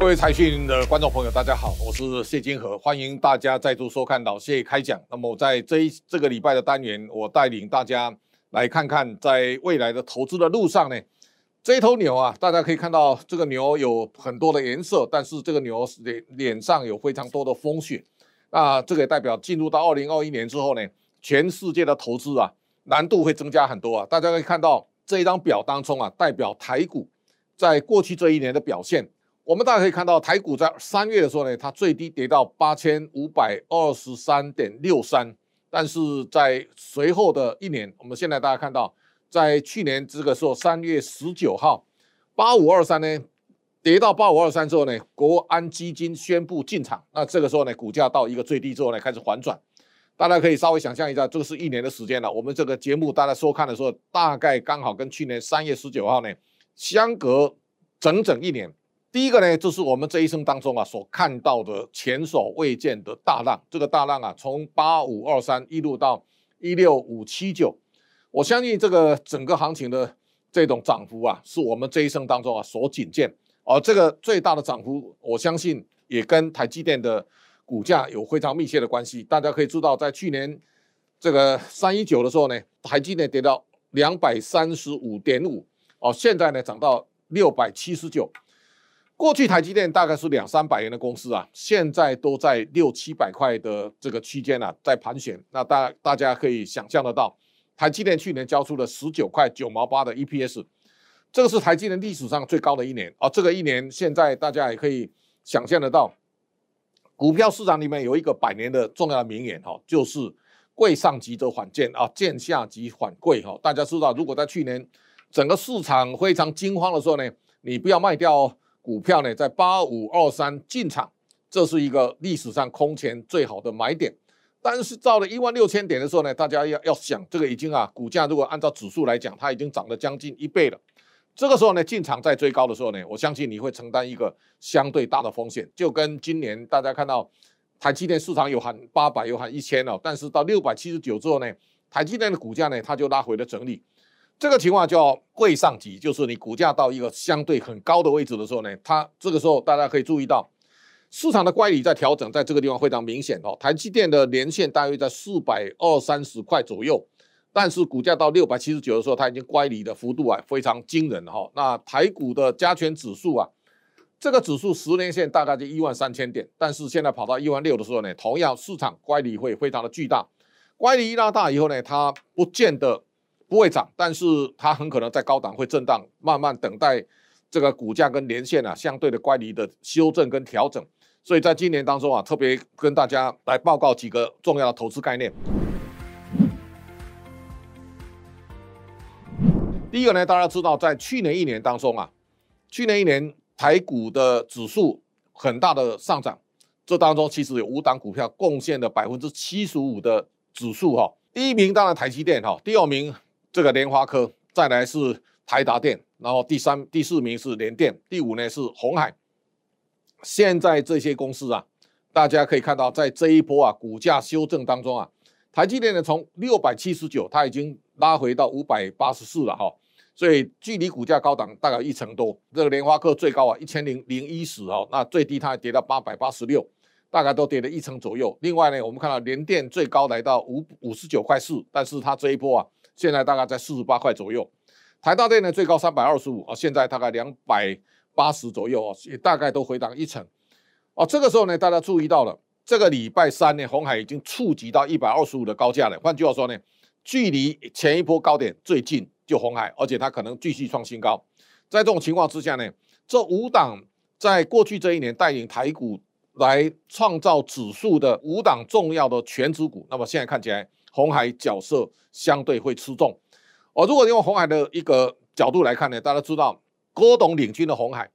各位财讯的观众朋友，大家好，我是谢金河，欢迎大家再度收看老谢开讲。那么在这一这个礼拜的单元，我带领大家来看看，在未来的投资的路上呢，这一头牛啊，大家可以看到这个牛有很多的颜色，但是这个牛脸脸上有非常多的风雪。那这个也代表进入到二零二一年之后呢，全世界的投资啊难度会增加很多啊。大家可以看到这一张表当中啊，代表台股在过去这一年的表现。我们大家可以看到，台股在三月的时候呢，它最低跌到八千五百二十三点六三，但是在随后的一年，我们现在大家看到，在去年这个时候三月十九号，八五二三呢跌到八五二三之后呢，国安基金宣布进场，那这个时候呢，股价到一个最低之后呢，开始反转，大家可以稍微想象一下，这个是一年的时间了。我们这个节目大家收看的时候，大概刚好跟去年三月十九号呢相隔整整一年。第一个呢，就是我们这一生当中啊所看到的前所未见的大浪。这个大浪啊，从八五二三一路到一六五七九，我相信这个整个行情的这种涨幅啊，是我们这一生当中啊所仅见。而这个最大的涨幅，我相信也跟台积电的股价有非常密切的关系。大家可以知道，在去年这个三一九的时候呢，台积电跌到两百三十五点五，哦，现在呢涨到六百七十九。过去台积电大概是两三百元的公司啊，现在都在六七百块的这个区间啊，在盘旋。那大大家可以想象得到，台积电去年交出了十九块九毛八的 EPS，这个是台积电历史上最高的一年啊。这个一年现在大家也可以想象得到，股票市场里面有一个百年的重要的名言哈，就是贵上急则缓贱啊，贱下急缓贵哈。大家知道，如果在去年整个市场非常惊慌的时候呢，你不要卖掉哦。股票呢，在八五二三进场，这是一个历史上空前最好的买点。但是到了一万六千点的时候呢，大家要要想，这个已经啊，股价如果按照指数来讲，它已经涨了将近一倍了。这个时候呢，进场在追高的时候呢，我相信你会承担一个相对大的风险。就跟今年大家看到台积电市场有喊八百，有喊一千了，但是到六百七十九之后呢，台积电的股价呢，它就拉回了整理。这个情况叫贵上急，就是你股价到一个相对很高的位置的时候呢，它这个时候大家可以注意到市场的乖离在调整，在这个地方非常明显哦。台积电的年线大约在四百二三十块左右，但是股价到六百七十九的时候，它已经乖离的幅度啊非常惊人哈。那台股的加权指数啊，这个指数十年线大概就一万三千点，但是现在跑到一万六的时候呢，同样市场乖离会非常的巨大，乖离一拉大以后呢，它不见得。不会涨，但是它很可能在高档会震荡，慢慢等待这个股价跟年线啊相对的乖离的修正跟调整。所以在今年当中啊，特别跟大家来报告几个重要的投资概念。第一个呢，大家知道在去年一年当中啊，去年一年台股的指数很大的上涨，这当中其实有五档股票贡献了百分之七十五的指数哈。第一名当然台积电哈，第二名。这个联发科，再来是台达电，然后第三、第四名是联电，第五呢是鸿海。现在这些公司啊，大家可以看到，在这一波啊股价修正当中啊，台积电呢从六百七十九，它已经拉回到五百八十四了哈，所以距离股价高档大概一成多。这个联发科最高啊一千零零一十哦，那最低它还跌到八百八十六，大概都跌了一成左右。另外呢，我们看到联电最高来到五五十九块四，但是它这一波啊。现在大概在四十八块左右，台大电呢最高三百二十五啊，现在大概两百八十左右啊，也大概都回档一成。哦，这个时候呢，大家注意到了，这个礼拜三呢，红海已经触及到一百二十五的高价了。换句话说呢，距离前一波高点最近就红海，而且它可能继续创新高。在这种情况之下呢，这五档在过去这一年带领台股来创造指数的五档重要的权值股，那么现在看起来。红海角色相对会吃重，哦，如果用红海的一个角度来看呢，大家知道郭董领军的红海，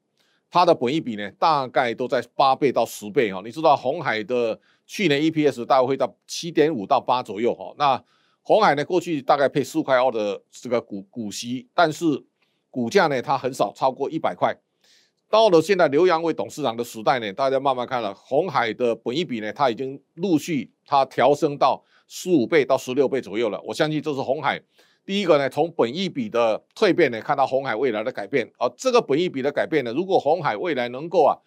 它的本益比呢大概都在八倍到十倍哈。你知道红海的去年 EPS 大概会到七点五到八左右哈。那红海呢过去大概配四块二的这个股股息，但是股价呢它很少超过一百块。到了现在刘扬伟董事长的时代呢，大家慢慢看了红海的本益比呢，它已经陆续它调升到。十五倍到十六倍左右了，我相信这是红海第一个呢，从本益比的蜕变呢，看到红海未来的改变。而这个本益比的改变呢，如果红海未来能够啊，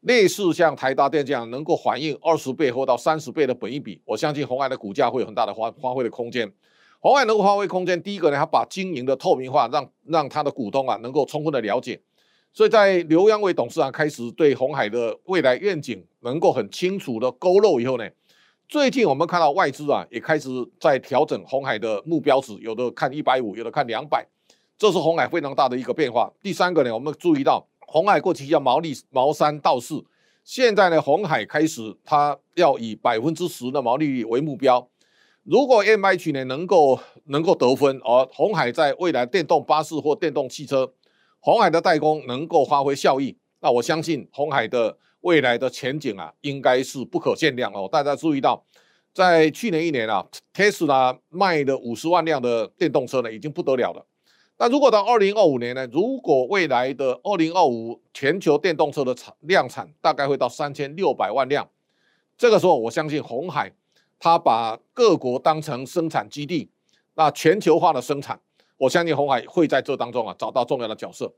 类似像台大电这样能够反映二十倍或到三十倍的本益比，我相信红海的股价会有很大的发发挥的空间。红海能够发挥空间，第一个呢，它把经营的透明化，让让它的股东啊能够充分的了解。所以在刘扬伟董事长开始对红海的未来愿景能够很清楚的勾勒以后呢，最近我们看到外资啊也开始在调整红海的目标值，有的看一百五，有的看两百，这是红海非常大的一个变化。第三个呢，我们注意到红海过去叫毛利毛三到四，现在呢红海开始它要以百分之十的毛利率为目标。如果 MH 呢能够能够得分，而红海在未来电动巴士或电动汽车。红海的代工能够发挥效益，那我相信红海的未来的前景啊，应该是不可限量哦。大家注意到，在去年一年啊，Tesla 卖的五十万辆的电动车呢，已经不得了了。那如果到二零二五年呢，如果未来的二零二五全球电动车的产量产大概会到三千六百万辆，这个时候我相信红海，它把各国当成生产基地，那全球化的生产。我相信红海会在这当中啊找到重要的角色，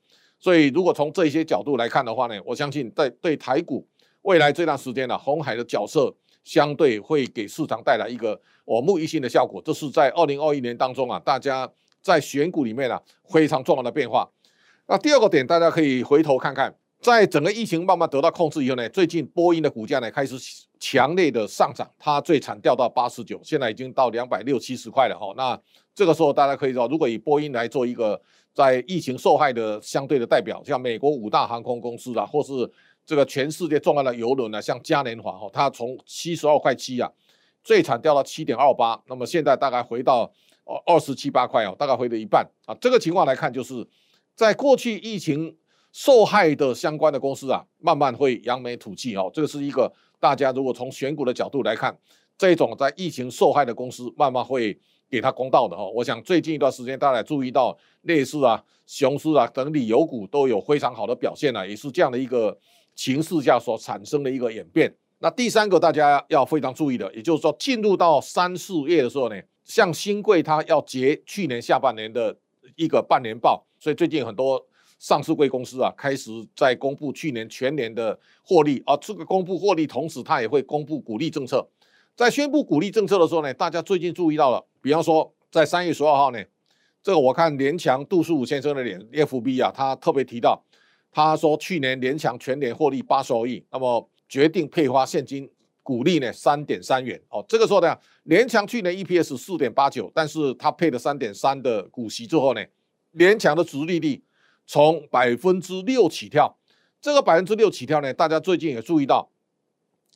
所以如果从这些角度来看的话呢，我相信在对台股未来这段时间呢，红海的角色相对会给市场带来一个耳目一新的效果。这是在二零二一年当中啊，大家在选股里面啊非常重要的变化。那第二个点，大家可以回头看看，在整个疫情慢慢得到控制以后呢，最近波音的股价呢开始强烈的上涨，它最惨掉到八十九，现在已经到两百六七十块了哈。那这个时候，大家可以知道，如果以波音来做一个在疫情受害的相对的代表，像美国五大航空公司啊，或是这个全世界重要的邮轮呢，像嘉年华哈，它从七十二块七啊，最惨掉到七点二八，那么现在大概回到二十七八块哦，大概回了一半啊。这个情况来看，就是在过去疫情受害的相关的公司啊，慢慢会扬眉吐气哦。这个是一个大家如果从选股的角度来看，这种在疫情受害的公司慢慢会。给他公道的哈，我想最近一段时间大家注意到类似啊、雄狮啊等旅游股都有非常好的表现啊，也是这样的一个形势下所产生的一个演变。那第三个大家要非常注意的，也就是说进入到三四月的时候呢，像新贵它要结去年下半年的一个半年报，所以最近很多上市柜公司啊开始在公布去年全年的获利啊，这个公布获利同时它也会公布股利政策。在宣布股利政策的时候呢，大家最近注意到了。比方说，在三月十二号呢，这个我看联强杜书武先生的脸 FB 啊，他特别提到，他说去年联强全年获利八十二亿，那么决定配发现金股利呢三点三元哦。这个时候呢，联强去年 EPS 四点八九，但是他配了三点三的股息之后呢，联强的殖利率从百分之六起跳，这个百分之六起跳呢，大家最近也注意到，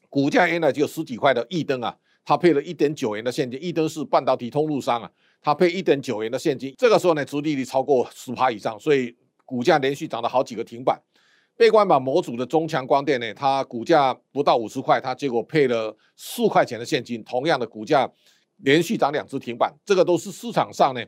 股价原来只有十几块的益登啊。它配了一点九元的现金，益登是半导体通路商啊，它配一点九元的现金，这个时候呢，殖利率超过十趴以上，所以股价连续涨了好几个停板。被关板模组的中强光电呢，它股价不到五十块，它结果配了四块钱的现金，同样的股价连续涨两次停板，这个都是市场上呢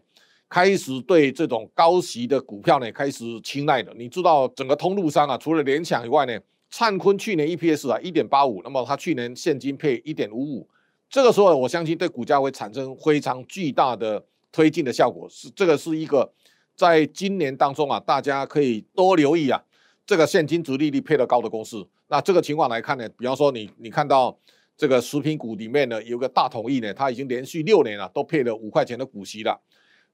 开始对这种高息的股票呢开始青睐的。你知道整个通路商啊，除了联强以外呢，灿坤去年 EPS 啊一点八五，那么它去年现金配一点五五。这个时候，我相信对股价会产生非常巨大的推进的效果。是这个是一个在今年当中啊，大家可以多留意啊，这个现金殖利率配得高的公司。那这个情况来看呢，比方说你你看到这个食品股里面呢，有个大统益呢，它已经连续六年了都配了五块钱的股息了。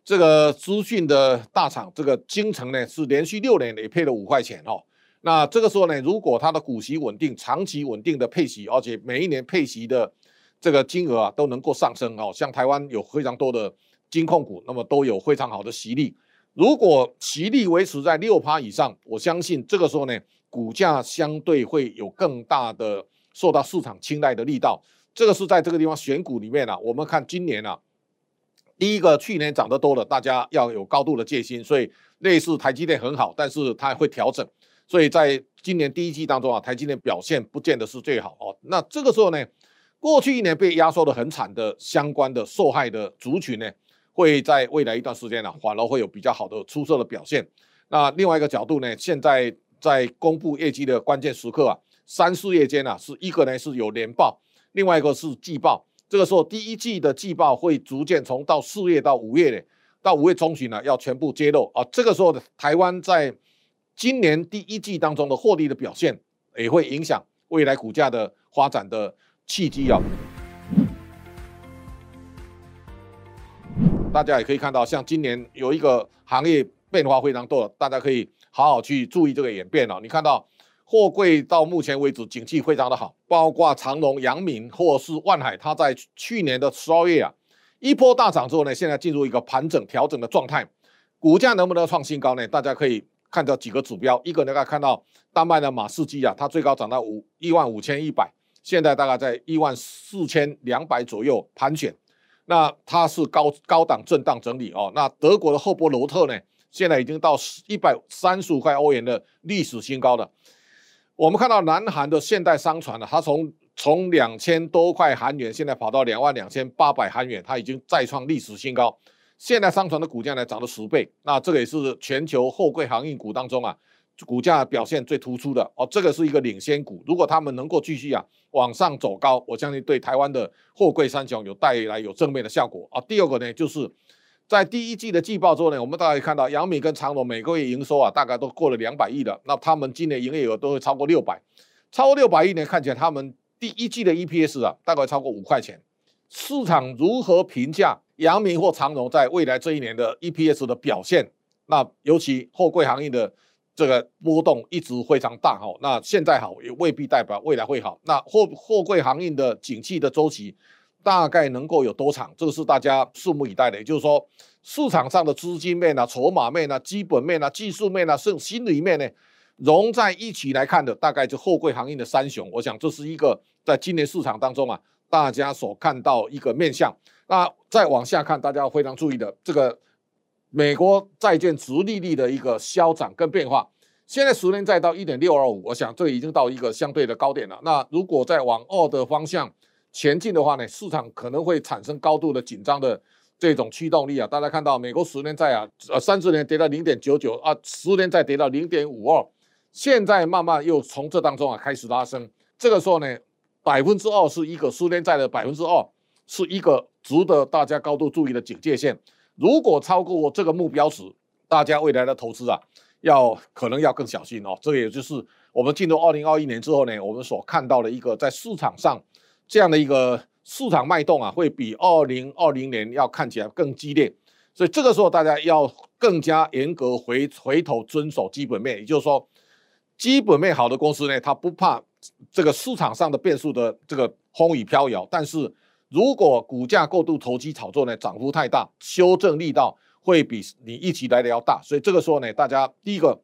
这个资讯的大厂这个京城呢，是连续六年也配了五块钱哦。那这个时候呢，如果它的股息稳定，长期稳定的配息，而且每一年配息的。这个金额啊都能够上升哦，像台湾有非常多的金控股，那么都有非常好的息率。如果息率维持在六趴以上，我相信这个时候呢，股价相对会有更大的受到市场青睐的力道。这个是在这个地方选股里面啊，我们看今年啊，第一个去年涨得多了，大家要有高度的戒心，所以类似台积电很好，但是它会调整，所以在今年第一季当中啊，台积电表现不见得是最好哦。那这个时候呢，过去一年被压缩的很惨的相关的受害的族群呢，会在未来一段时间呢，反而会有比较好的出色的表现。那另外一个角度呢，现在在公布业绩的关键时刻啊，三四月间啊，是一个呢是有年报，另外一个是季报。这个时候第一季的季报会逐渐从到四月到五月呢，到五月中旬呢要全部揭露啊。这个时候的台湾在今年第一季当中的获利的表现。也会影响未来股价的发展的契机啊。大家也可以看到，像今年有一个行业变化非常多，大家可以好好去注意这个演变哦。你看到货柜到目前为止景气非常的好，包括长隆、阳明或是万海，它在去年的十二月啊一波大涨之后呢，现在进入一个盘整调整的状态，股价能不能创新高呢？大家可以看到几个指标，一个大家看到丹麦的马士基啊，它最高涨到五一万五千一百，现在大概在一万四千两百左右盘旋。那它是高高档震荡整理哦。那德国的赫伯罗特呢，现在已经到一百三十五块欧元的历史新高了。我们看到南韩的现代商船呢，它从从两千多块韩元，现在跑到两万两千八百韩元，它已经再创历史新高。现代商船的股价呢，涨了十倍。那这个也是全球货柜航运股当中啊。股价表现最突出的哦，这个是一个领先股。如果他们能够继续啊往上走高，我相信对台湾的货柜三雄有带来有正面的效果啊。第二个呢，就是在第一季的季报之后呢，我们大家看到阳明跟长荣每个月营收啊，大概都过了两百亿了。那他们今年营业额都会超过六百，超过六百亿呢，看起来他们第一季的 EPS 啊，大概超过五块钱。市场如何评价阳明或长荣在未来这一年的 EPS 的表现？那尤其货柜行业的。这个波动一直非常大哈，那现在好也未必代表未来会好。那货货柜行业的景气的周期大概能够有多长？这个是大家拭目以待的。也就是说，市场上的资金面啊、筹码面啊、基本面啊、技术面啊，甚至心理面呢，融在一起来看的，大概就货柜行业的三雄。我想这是一个在今年市场当中啊，大家所看到一个面向。那再往下看，大家要非常注意的这个。美国债券殖利率的一个消长跟变化，现在十年债到一点六二五，我想这已经到一个相对的高点了。那如果再往二的方向前进的话呢，市场可能会产生高度的紧张的这种驱动力啊。大家看到美国十年债啊，呃，三十年跌到零点九九啊，十年债跌到零点五二，现在慢慢又从这当中啊开始拉升。这个时候呢，百分之二是一个十年债的百分之二，是一个值得大家高度注意的警戒线。如果超过这个目标值，大家未来的投资啊，要可能要更小心哦。这个也就是我们进入二零二一年之后呢，我们所看到的一个在市场上这样的一个市场脉动啊，会比二零二零年要看起来更激烈。所以这个时候大家要更加严格回回头遵守基本面，也就是说，基本面好的公司呢，它不怕这个市场上的变数的这个风雨飘摇，但是。如果股价过度投机炒作呢，涨幅太大，修正力道会比你预期来的要大。所以这个时候呢，大家第一个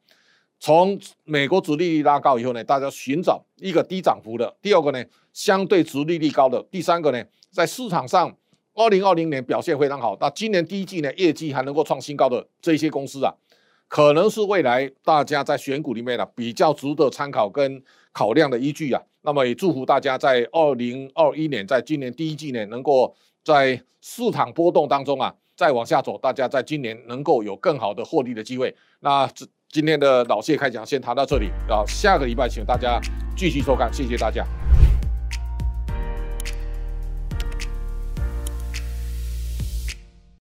从美国殖利率拉高以后呢，大家寻找一个低涨幅的；第二个呢，相对殖利率高的；第三个呢，在市场上二零二零年表现非常好，那今年第一季呢，业绩还能够创新高的这些公司啊，可能是未来大家在选股里面呢、比较值得参考跟考量的依据啊。那么也祝福大家在二零二一年，在今年第一季呢，能够在市场波动当中啊，再往下走，大家在今年能够有更好的获利的机会。那这今天的老谢开讲先谈到这里然后，下个礼拜请大家继续收看，谢谢大家。